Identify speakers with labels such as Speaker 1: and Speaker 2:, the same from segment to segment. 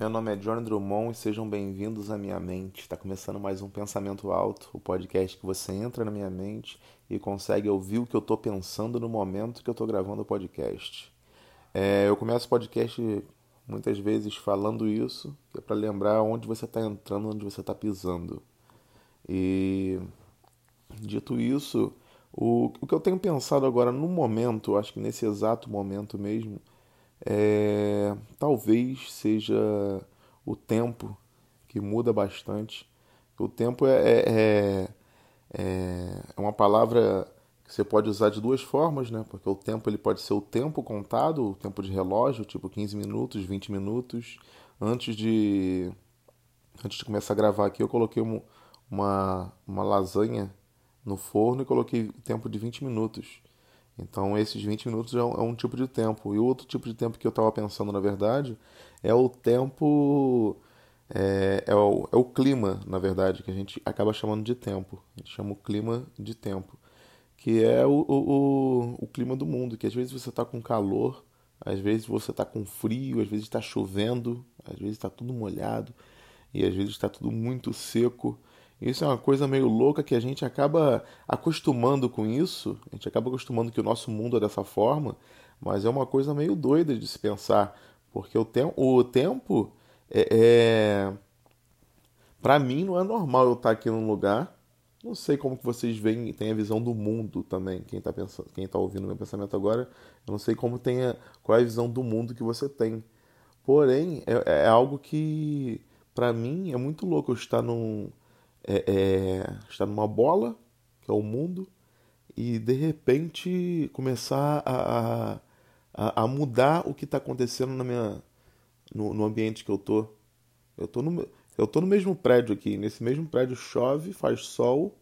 Speaker 1: Meu nome é John Drummond e sejam bem-vindos à minha mente. Está começando mais um Pensamento Alto, o podcast que você entra na minha mente e consegue ouvir o que eu estou pensando no momento que eu estou gravando o podcast. É, eu começo o podcast muitas vezes falando isso, que é para lembrar onde você está entrando, onde você está pisando. E dito isso, o, o que eu tenho pensado agora no momento, acho que nesse exato momento mesmo, é, talvez seja o tempo que muda bastante. O tempo é, é, é, é, é uma palavra que você pode usar de duas formas, né? Porque o tempo ele pode ser o tempo contado, o tempo de relógio, tipo 15 minutos, 20 minutos. Antes de antes de começar a gravar aqui, eu coloquei uma, uma, uma lasanha no forno e coloquei o tempo de 20 minutos. Então, esses 20 minutos é um, é um tipo de tempo. E o outro tipo de tempo que eu estava pensando, na verdade, é o tempo. É, é, o, é o clima, na verdade, que a gente acaba chamando de tempo. A gente chama o clima de tempo. Que é o, o, o clima do mundo. Que às vezes você está com calor, às vezes você está com frio, às vezes está chovendo, às vezes está tudo molhado, e às vezes está tudo muito seco. Isso é uma coisa meio louca que a gente acaba acostumando com isso, a gente acaba acostumando que o nosso mundo é dessa forma, mas é uma coisa meio doida de se pensar, porque o, te o tempo é, é... para mim não é normal eu estar aqui num lugar. Não sei como que vocês veem, tem a visão do mundo também. Quem está pensando, quem tá ouvindo meu pensamento agora, eu não sei como tem a, qual é a visão do mundo que você tem. Porém, é, é algo que para mim é muito louco eu estar num é, é, estar numa bola, que é o mundo, e de repente começar a, a, a mudar o que está acontecendo na minha, no, no, ambiente que eu tô. Eu tô, no, eu tô no mesmo prédio aqui. Nesse mesmo prédio chove, faz sol,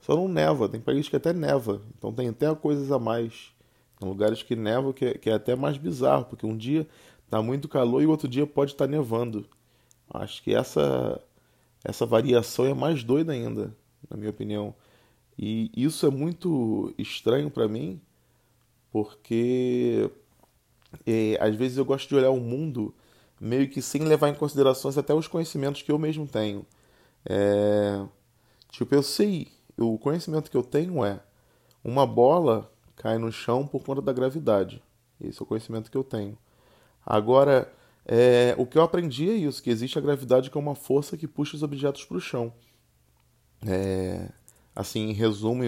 Speaker 1: só não neva. Tem países que até neva. Então tem até coisas a mais. Tem lugares que neva que, é, que é até mais bizarro, porque um dia tá muito calor e o outro dia pode estar tá nevando. Acho que essa essa variação é mais doida ainda, na minha opinião. E isso é muito estranho para mim, porque é, às vezes eu gosto de olhar o mundo meio que sem levar em considerações até os conhecimentos que eu mesmo tenho. É, tipo, eu sei, o conhecimento que eu tenho é uma bola cai no chão por conta da gravidade. Esse é o conhecimento que eu tenho. Agora, é, o que eu aprendi é isso, que existe a gravidade que é uma força que puxa os objetos para o chão. É, assim, em resumo,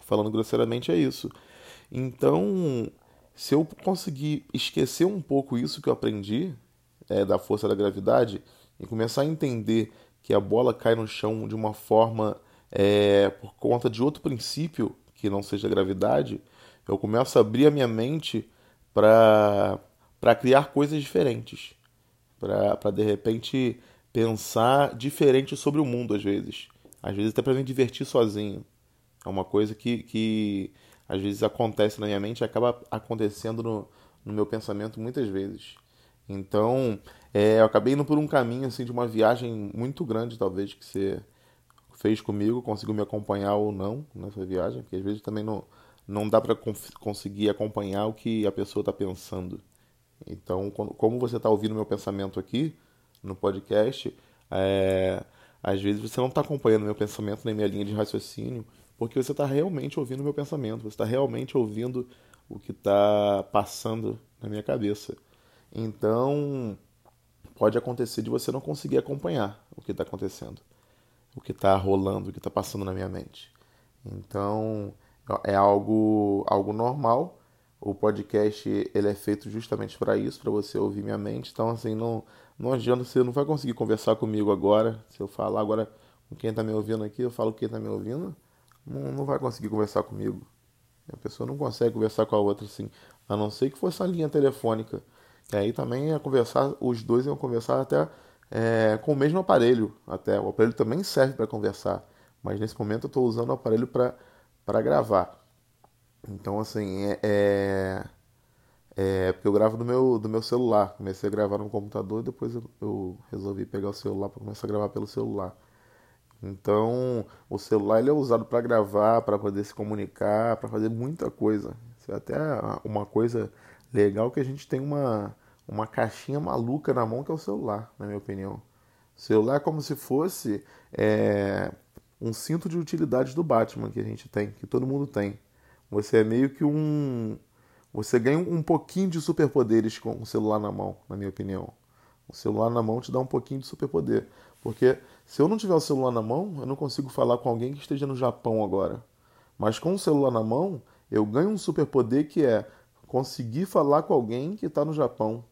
Speaker 1: falando grosseiramente, é isso. Então, se eu conseguir esquecer um pouco isso que eu aprendi é, da força da gravidade e começar a entender que a bola cai no chão de uma forma é, por conta de outro princípio que não seja gravidade, eu começo a abrir a minha mente para para criar coisas diferentes, para de repente pensar diferente sobre o mundo às vezes, às vezes até para me divertir sozinho. É uma coisa que, que às vezes acontece na minha mente e acaba acontecendo no, no meu pensamento muitas vezes. Então, é, eu acabei indo por um caminho assim de uma viagem muito grande, talvez, que você fez comigo, conseguiu me acompanhar ou não nessa viagem, porque às vezes também não, não dá para conseguir acompanhar o que a pessoa está pensando. Então, como você está ouvindo meu pensamento aqui no podcast, é, às vezes você não está acompanhando meu pensamento nem minha linha de raciocínio, porque você está realmente ouvindo meu pensamento, você está realmente ouvindo o que está passando na minha cabeça. Então, pode acontecer de você não conseguir acompanhar o que está acontecendo, o que está rolando, o que está passando na minha mente. Então, é algo, algo normal o podcast ele é feito justamente para isso, para você ouvir minha mente. Então, assim, não, não adianta, você não vai conseguir conversar comigo agora. Se eu falar agora com quem está me ouvindo aqui, eu falo quem está me ouvindo, não, não vai conseguir conversar comigo. A pessoa não consegue conversar com a outra assim, a não ser que fosse a linha telefônica. E aí também ia conversar, os dois iam conversar até é, com o mesmo aparelho. Até o aparelho também serve para conversar, mas nesse momento eu estou usando o aparelho para gravar. Então, assim, é, é, é, porque eu gravo do meu, do meu celular. Comecei a gravar no computador e depois eu, eu resolvi pegar o celular para começar a gravar pelo celular. Então, o celular ele é usado para gravar, para poder se comunicar, para fazer muita coisa. Isso é até uma coisa legal que a gente tem uma, uma caixinha maluca na mão que é o celular, na minha opinião. O celular é como se fosse é, um cinto de utilidades do Batman que a gente tem, que todo mundo tem. Você é meio que um. Você ganha um pouquinho de superpoderes com o celular na mão, na minha opinião. O celular na mão te dá um pouquinho de superpoder. Porque se eu não tiver o celular na mão, eu não consigo falar com alguém que esteja no Japão agora. Mas com o celular na mão, eu ganho um superpoder que é conseguir falar com alguém que está no Japão.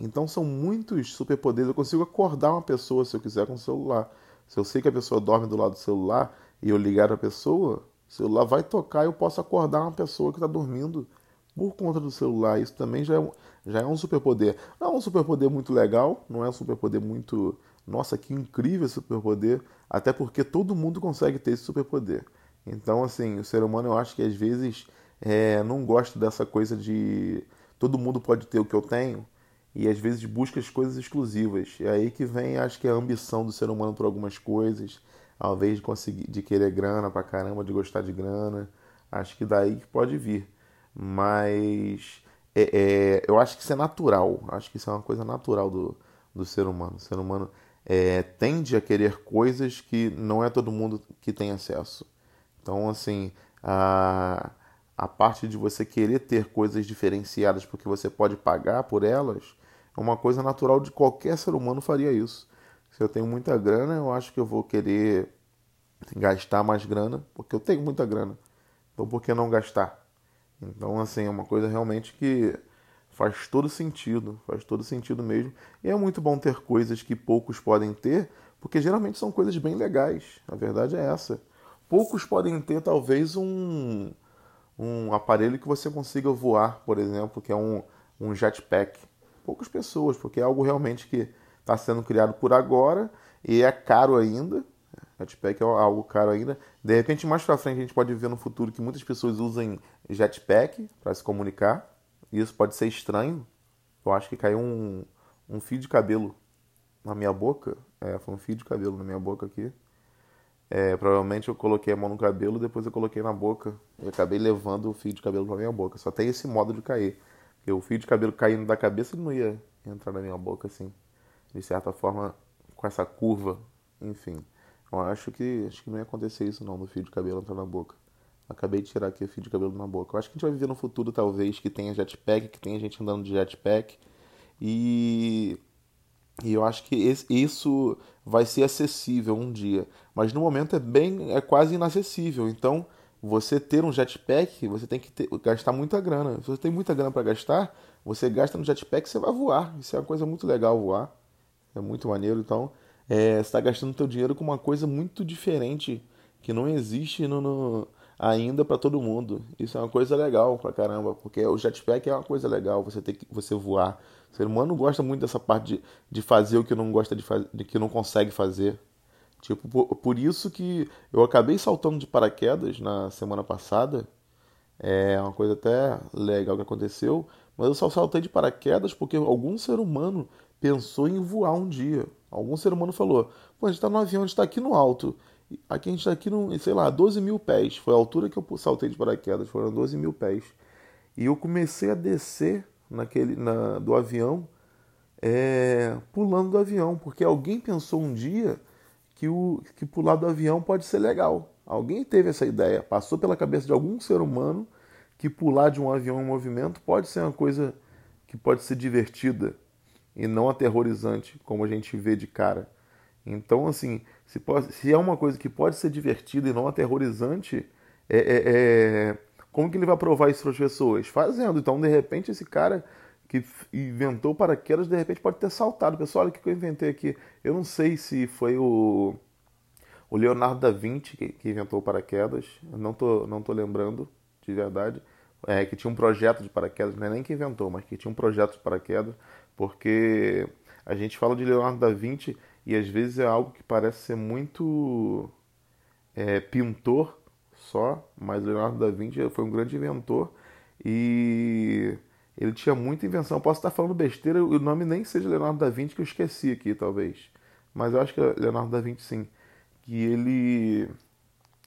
Speaker 1: Então são muitos superpoderes. Eu consigo acordar uma pessoa se eu quiser com o celular. Se eu sei que a pessoa dorme do lado do celular e eu ligar a pessoa, celular vai tocar e eu posso acordar uma pessoa que está dormindo por conta do celular. Isso também já é, um, já é um superpoder. Não é um superpoder muito legal, não é um superpoder muito. Nossa, que incrível esse superpoder. Até porque todo mundo consegue ter esse superpoder. Então, assim, o ser humano eu acho que às vezes é, não gosta dessa coisa de todo mundo pode ter o que eu tenho e às vezes busca as coisas exclusivas. É aí que vem, acho que a ambição do ser humano por algumas coisas, ao invés de conseguir, de querer grana pra caramba, de gostar de grana. Acho que daí que pode vir. Mas é, é, eu acho que isso é natural. Acho que isso é uma coisa natural do, do ser humano. O ser humano é, tende a querer coisas que não é todo mundo que tem acesso. Então, assim, a, a parte de você querer ter coisas diferenciadas porque você pode pagar por elas é uma coisa natural de qualquer ser humano faria isso. Se eu tenho muita grana, eu acho que eu vou querer gastar mais grana, porque eu tenho muita grana. Então, por que não gastar? Então, assim, é uma coisa realmente que faz todo sentido, faz todo sentido mesmo. E é muito bom ter coisas que poucos podem ter, porque geralmente são coisas bem legais. A verdade é essa. Poucos podem ter talvez um, um aparelho que você consiga voar, por exemplo, que é um, um jetpack. Poucas pessoas, porque é algo realmente que está sendo criado por agora e é caro ainda. Jetpack é algo caro ainda. De repente, mais para frente, a gente pode ver no futuro que muitas pessoas usem jetpack para se comunicar. Isso pode ser estranho. Eu acho que caiu um, um fio de cabelo na minha boca. É, foi um fio de cabelo na minha boca aqui. É, provavelmente eu coloquei a mão no cabelo, depois eu coloquei na boca e acabei levando o fio de cabelo para minha boca. Só tem esse modo de cair. Porque o fio de cabelo caindo da cabeça não ia entrar na minha boca assim, de certa forma, com essa curva, enfim. Eu acho que acho que não ia acontecer isso não, do fio de cabelo entrar na boca. Acabei de tirar aqui o fio de cabelo na boca. Eu acho que a gente vai viver no futuro, talvez, que tenha jetpack, que tenha gente andando de jetpack. E e eu acho que esse, isso vai ser acessível um dia. Mas no momento é bem, é quase inacessível. Então, você ter um jetpack, você tem que ter, gastar muita grana. Se você tem muita grana para gastar, você gasta no jetpack, você vai voar. Isso é uma coisa muito legal voar. É muito maneiro. Então, é, você está gastando seu dinheiro com uma coisa muito diferente que não existe no, no ainda para todo mundo. Isso é uma coisa legal pra caramba, porque o jetpack é uma coisa legal, você tem que você voar. O ser humano gosta muito dessa parte de, de fazer o que não gosta de fazer, que não consegue fazer. Tipo, por, por, isso que eu acabei saltando de paraquedas na semana passada. É uma coisa até legal que aconteceu, mas eu só saltei de paraquedas porque algum ser humano pensou em voar um dia. Algum ser humano falou: Pô, a gente tá no avião, a gente tá aqui no alto. Aqui a gente está aqui, no, sei lá, 12 mil pés. Foi a altura que eu saltei de paraquedas, foram 12 mil pés. E eu comecei a descer naquele, na, do avião, é, pulando do avião, porque alguém pensou um dia que, o, que pular do avião pode ser legal. Alguém teve essa ideia, passou pela cabeça de algum ser humano que pular de um avião em movimento pode ser uma coisa que pode ser divertida e não aterrorizante, como a gente vê de cara. Então, assim, se, pode, se é uma coisa que pode ser divertida e não aterrorizante, é, é, é, como que ele vai provar isso para as pessoas? Fazendo. Então, de repente, esse cara que inventou paraquedas, de repente pode ter saltado. Pessoal, olha o que eu inventei aqui. Eu não sei se foi o, o Leonardo da Vinci que, que inventou paraquedas. Eu não tô, não tô lembrando, de verdade. É, que tinha um projeto de paraquedas, não é nem que inventou, mas que tinha um projeto de paraquedas, porque a gente fala de Leonardo da Vinci e às vezes é algo que parece ser muito é, pintor só, mas Leonardo da Vinci foi um grande inventor e ele tinha muita invenção. Posso estar falando besteira, o nome nem seja Leonardo da Vinci que eu esqueci aqui, talvez. Mas eu acho que é Leonardo da Vinci sim, que ele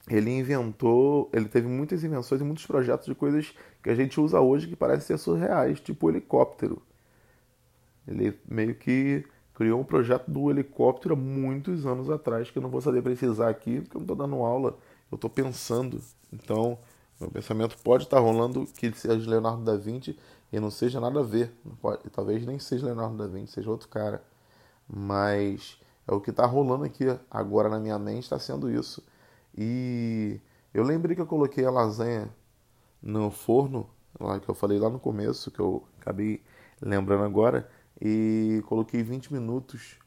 Speaker 1: ele inventou, ele teve muitas invenções e muitos projetos de coisas que a gente usa hoje que parecem ser surreais, tipo o helicóptero. Ele meio que criou um projeto do helicóptero há muitos anos atrás, que eu não vou saber precisar aqui, porque eu não estou dando aula, eu estou pensando. Então, meu pensamento pode estar rolando que seja Leonardo da Vinci e não seja nada a ver. Pode, talvez nem seja Leonardo da Vinci, seja outro cara. Mas é o que está rolando aqui agora na minha mente, está sendo isso. E eu lembrei que eu coloquei a lasanha no forno, lá que eu falei lá no começo, que eu acabei lembrando agora, e coloquei 20 minutos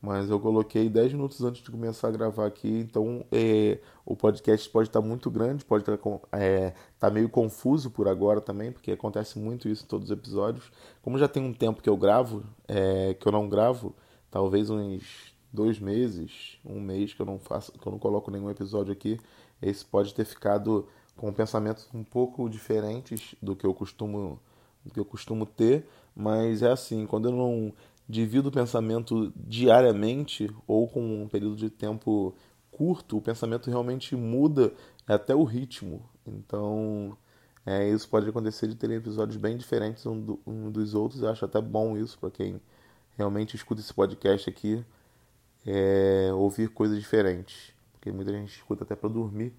Speaker 1: mas eu coloquei 10 minutos antes de começar a gravar aqui, então é, o podcast pode estar muito grande, pode estar é, tá meio confuso por agora também, porque acontece muito isso em todos os episódios. Como já tem um tempo que eu gravo, é, que eu não gravo, talvez uns dois meses, um mês que eu não faço, que eu não coloco nenhum episódio aqui, esse pode ter ficado com pensamentos um pouco diferentes do que eu costumo do que eu costumo ter, mas é assim, quando eu não divido o pensamento diariamente ou com um período de tempo curto, o pensamento realmente muda até o ritmo. Então, é, isso pode acontecer de terem episódios bem diferentes um, do, um dos outros. Eu acho até bom isso para quem realmente escuta esse podcast aqui, é, ouvir coisas diferentes. Porque muita gente escuta até para dormir.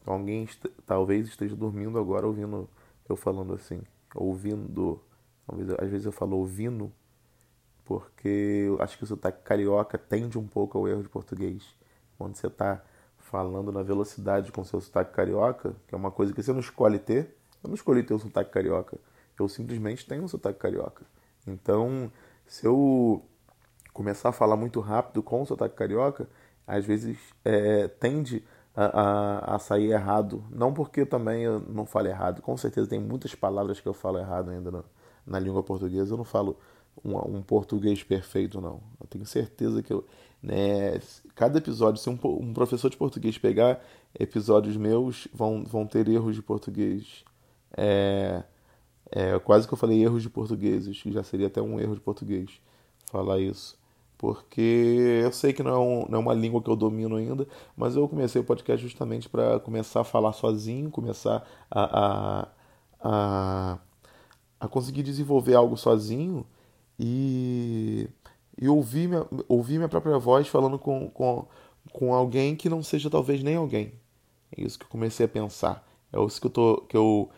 Speaker 1: Então, alguém est talvez esteja dormindo agora ouvindo eu falando assim. Ouvindo. Talvez, às vezes eu falo ouvindo porque eu acho que o sotaque carioca tende um pouco ao erro de português. Quando você está falando na velocidade com seu sotaque carioca, que é uma coisa que você não escolhe ter, eu não escolhi ter o sotaque carioca, eu simplesmente tenho um sotaque carioca. Então, se eu começar a falar muito rápido com o sotaque carioca, às vezes é, tende a, a, a, sair errado. Não porque também eu não falo errado, com certeza tem muitas palavras que eu falo errado ainda na, na língua portuguesa, eu não falo um, um, português perfeito, não. Eu tenho certeza que eu. Né, cada episódio, se um, um, professor de português pegar episódios meus, vão, vão ter erros de português. É, é, quase que eu falei erros de portugueses, que já seria até um erro de português falar isso. Porque eu sei que não é, um, não é uma língua que eu domino ainda, mas eu comecei o podcast justamente para começar a falar sozinho, começar a, a, a, a conseguir desenvolver algo sozinho e, e ouvir, minha, ouvir minha própria voz falando com, com, com alguém que não seja talvez nem alguém. É isso que eu comecei a pensar. É isso que eu, tô, que eu,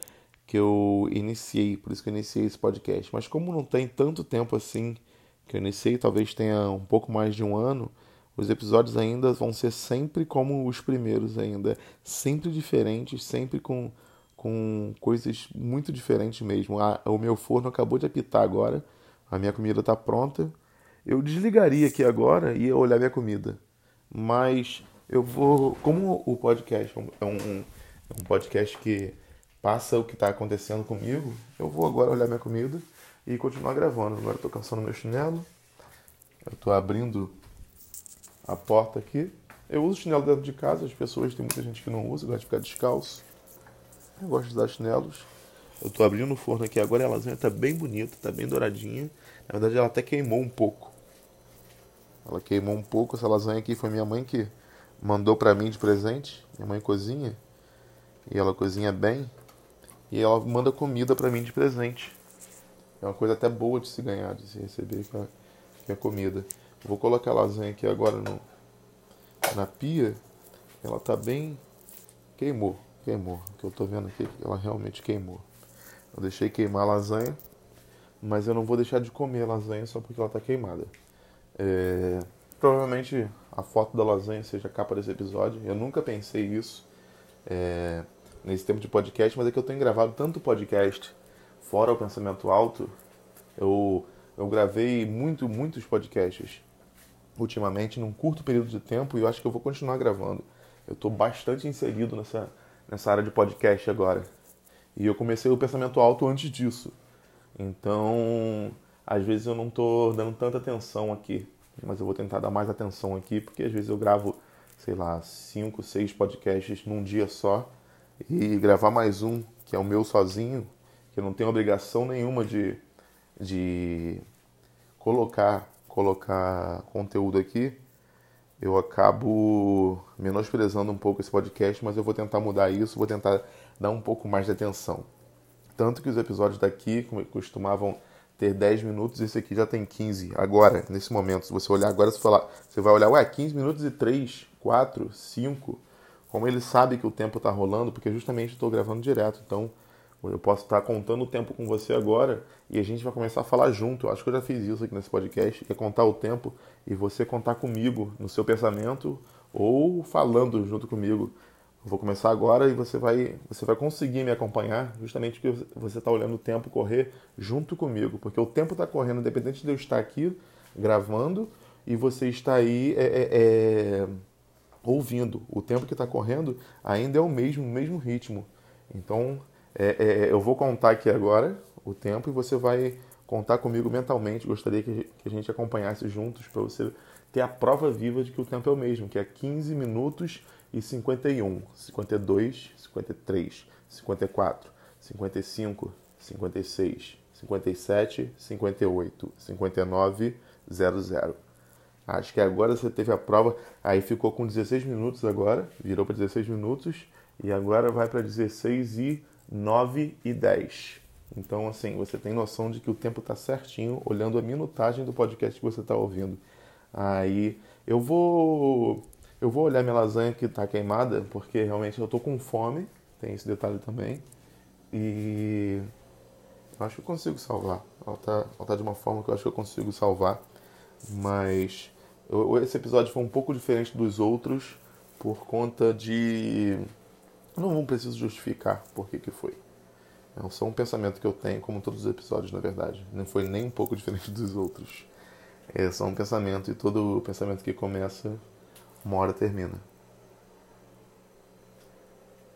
Speaker 1: que eu iniciei, por isso que eu iniciei esse podcast. Mas como não tem tanto tempo assim que eu iniciei, talvez tenha um pouco mais de um ano, os episódios ainda vão ser sempre como os primeiros ainda, sempre diferentes, sempre com, com coisas muito diferentes mesmo. Ah, o meu forno acabou de apitar agora, a minha comida está pronta. Eu desligaria aqui agora e ia olhar minha comida. Mas eu vou. Como o podcast é um, é um podcast que passa o que está acontecendo comigo, eu vou agora olhar minha comida e continuar gravando. Agora estou cansando meu chinelo. Eu estou abrindo a porta aqui. Eu uso chinelo dentro de casa, as pessoas, tem muita gente que não usa, gosta de ficar descalço. Eu gosto de usar chinelos. Eu tô abrindo o forno aqui agora e a lasanha tá bem bonita, tá bem douradinha. Na verdade ela até queimou um pouco. Ela queimou um pouco. Essa lasanha aqui foi minha mãe que mandou para mim de presente. Minha mãe cozinha. E ela cozinha bem. E ela manda comida para mim de presente. É uma coisa até boa de se ganhar, de se receber que é comida. Vou colocar a lasanha aqui agora no, na pia. Ela tá bem. Queimou, queimou. O que eu tô vendo aqui, ela realmente queimou. Eu deixei queimar a lasanha, mas eu não vou deixar de comer a lasanha só porque ela está queimada. É, provavelmente a foto da lasanha seja a capa desse episódio. Eu nunca pensei isso é, nesse tempo de podcast, mas é que eu tenho gravado tanto podcast fora o pensamento alto. Eu, eu gravei muito, muitos podcasts ultimamente num curto período de tempo e eu acho que eu vou continuar gravando. Eu estou bastante inserido nessa, nessa área de podcast agora. E eu comecei o pensamento alto antes disso. Então, às vezes eu não estou dando tanta atenção aqui, mas eu vou tentar dar mais atenção aqui, porque às vezes eu gravo, sei lá, cinco, seis podcasts num dia só e gravar mais um, que é o meu sozinho, que eu não tenho obrigação nenhuma de, de colocar, colocar conteúdo aqui, eu acabo menosprezando um pouco esse podcast, mas eu vou tentar mudar isso, vou tentar dar um pouco mais de atenção. Tanto que os episódios daqui costumavam ter 10 minutos, esse aqui já tem 15. Agora, nesse momento, se você olhar agora, você, falar, você vai olhar, ué, 15 minutos e 3, 4, 5. Como ele sabe que o tempo está rolando, porque justamente estou gravando direto, então eu posso estar contando o tempo com você agora e a gente vai começar a falar junto. Acho que eu já fiz isso aqui nesse podcast, que é contar o tempo e você contar comigo no seu pensamento ou falando junto comigo. Eu vou começar agora e você vai, você vai conseguir me acompanhar justamente porque você está olhando o tempo correr junto comigo, porque o tempo está correndo independente de eu estar aqui gravando e você está aí é, é, é, ouvindo. O tempo que está correndo ainda é o mesmo, o mesmo ritmo. Então é, é, eu vou contar aqui agora o tempo e você vai contar comigo mentalmente. Gostaria que, que a gente acompanhasse juntos para você ter a prova viva de que o tempo é o mesmo, que é 15 minutos e 51, 52, 53, 54, 55, 56, 57, 58, 59, 00. Acho que agora você teve a prova, aí ficou com 16 minutos agora, virou para 16 minutos e agora vai para 16 e 9 e 10. Então, assim, você tem noção de que o tempo está certinho olhando a minutagem do podcast que você está ouvindo. Aí eu vou eu vou olhar minha lasanha que está queimada, porque realmente eu estou com fome, tem esse detalhe também. E acho que eu consigo salvar. Ela está tá de uma forma que eu acho que eu consigo salvar. Mas eu, esse episódio foi um pouco diferente dos outros por conta de não preciso justificar por que, que foi. É só um pensamento que eu tenho, como todos os episódios, na verdade. Não foi nem um pouco diferente dos outros. É só um pensamento e todo pensamento que começa, uma hora termina.